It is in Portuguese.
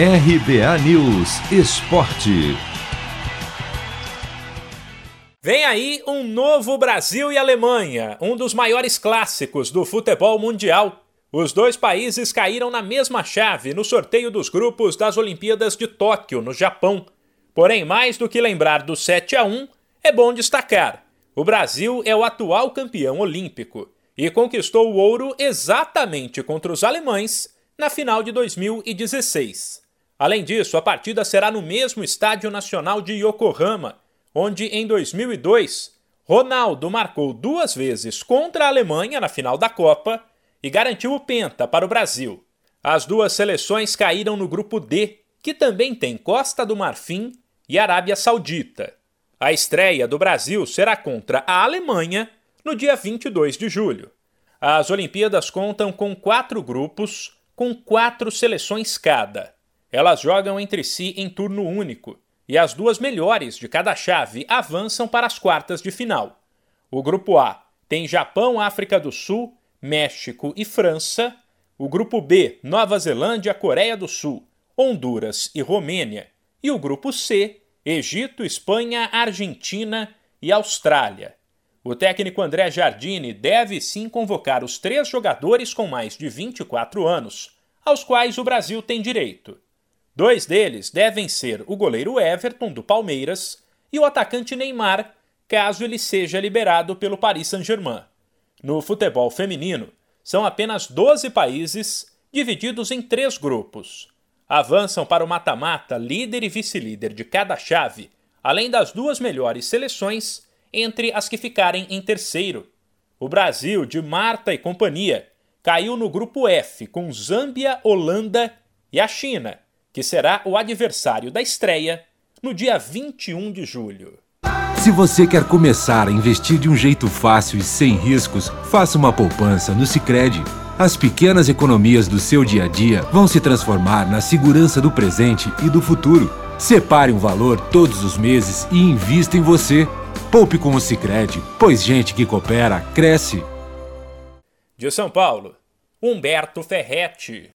RBA News Esporte. Vem aí um novo Brasil e Alemanha, um dos maiores clássicos do futebol mundial. Os dois países caíram na mesma chave no sorteio dos grupos das Olimpíadas de Tóquio, no Japão. Porém, mais do que lembrar do 7 a 1, é bom destacar: o Brasil é o atual campeão olímpico e conquistou o ouro exatamente contra os alemães na final de 2016. Além disso, a partida será no mesmo Estádio Nacional de Yokohama, onde em 2002 Ronaldo marcou duas vezes contra a Alemanha na final da Copa e garantiu o penta para o Brasil. As duas seleções caíram no grupo D, que também tem Costa do Marfim e Arábia Saudita. A estreia do Brasil será contra a Alemanha no dia 22 de julho. As Olimpíadas contam com quatro grupos, com quatro seleções cada. Elas jogam entre si em turno único, e as duas melhores de cada chave avançam para as quartas de final. O grupo A tem Japão, África do Sul, México e França. O grupo B, Nova Zelândia, Coreia do Sul, Honduras e Romênia. E o grupo C, Egito, Espanha, Argentina e Austrália. O técnico André Jardine deve sim convocar os três jogadores com mais de 24 anos, aos quais o Brasil tem direito. Dois deles devem ser o goleiro Everton, do Palmeiras, e o atacante Neymar, caso ele seja liberado pelo Paris Saint-Germain. No futebol feminino, são apenas 12 países divididos em três grupos. Avançam para o mata-mata líder e vice-líder de cada chave, além das duas melhores seleções entre as que ficarem em terceiro. O Brasil, de Marta e companhia, caiu no grupo F com Zâmbia, Holanda e a China, que será o adversário da estreia no dia 21 de julho. Se você quer começar a investir de um jeito fácil e sem riscos, faça uma poupança no Sicredi. As pequenas economias do seu dia a dia vão se transformar na segurança do presente e do futuro. Separe um valor todos os meses e invista em você. Poupe com o Sicredi, pois gente que coopera cresce. De São Paulo, Humberto Ferretti.